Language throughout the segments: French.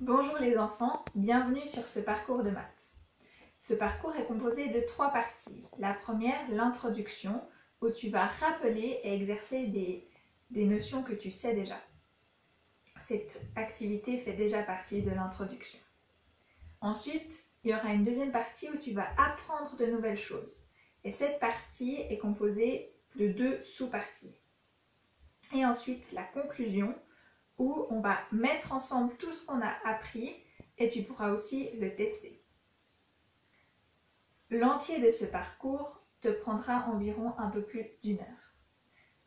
Bonjour les enfants, bienvenue sur ce parcours de maths. Ce parcours est composé de trois parties. La première, l'introduction, où tu vas rappeler et exercer des, notions que tu sais déjà. Cette activité fait déjà partie de l'introduction. Ensuite, il y aura une deuxième partie où tu vas apprendre de nouvelles choses. Et cette partie est composée de deux sous-parties. Et ensuite, la conclusion, où on va mettre ensemble tout ce qu'on a appris et tu pourras aussi le tester. L'entier de ce parcours te prendra environ un peu plus d'une heure.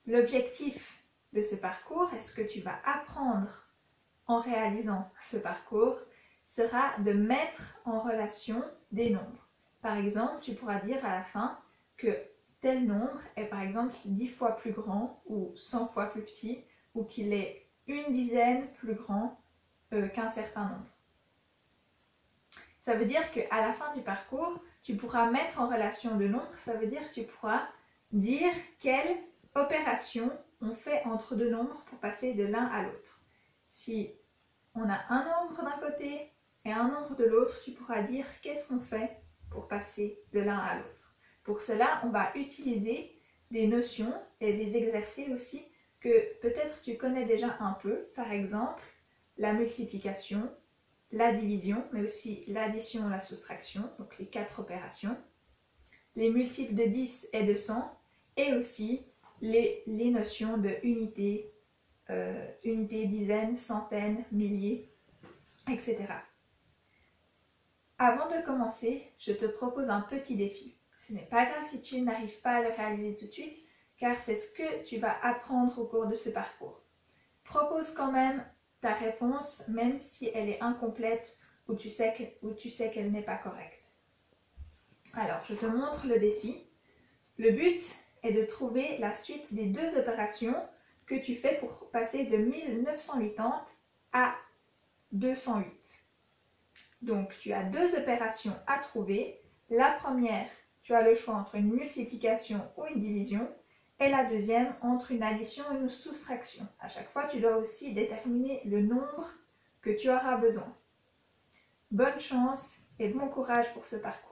L'objectif de ce parcours est ce que tu vas apprendre en réalisant ce parcours sera de mettre en relation des nombres. Par exemple, tu pourras dire à la fin que tel nombre est par exemple 10 fois plus grand ou 100 fois plus petit ou qu'il est une dizaine plus grand euh, qu'un certain nombre. Ça veut dire qu'à la fin du parcours, tu pourras mettre en relation de nombres, ça veut dire que tu pourras dire quelle opération on fait entre deux nombres pour passer de l'un à l'autre. Si on a un nombre d'un côté et un nombre de l'autre, tu pourras dire qu'est-ce qu'on fait pour passer de l'un à l'autre. Pour cela, on va utiliser des notions et des exercices aussi que peut-être tu connais déjà un peu, par exemple la multiplication, la division, mais aussi l'addition et la soustraction, donc les quatre opérations, les multiples de 10 et de 100, et aussi les, notions de unité, euh, unité, dizaines, centaines, milliers, etc. Avant de commencer, je te propose un petit défi. Ce n'est pas grave si tu n'arrives pas à le réaliser tout de suite, car c'est ce que tu vas apprendre au cours de ce parcours. Propose quand même ta réponse, même si elle est incomplète ou tu sais qu'elle n'est pas correcte. Alors, je te montre le défi. Le but est de trouver la suite des deux opérations que tu fais pour passer de 1980 à 208. Donc, tu as deux opérations à trouver. La première, tu as le choix entre une multiplication ou une division et la deuxième entre une addition et une soustraction. À chaque fois, tu dois aussi déterminer le nombre que tu auras besoin. Bonne chance et bon courage pour ce parcours.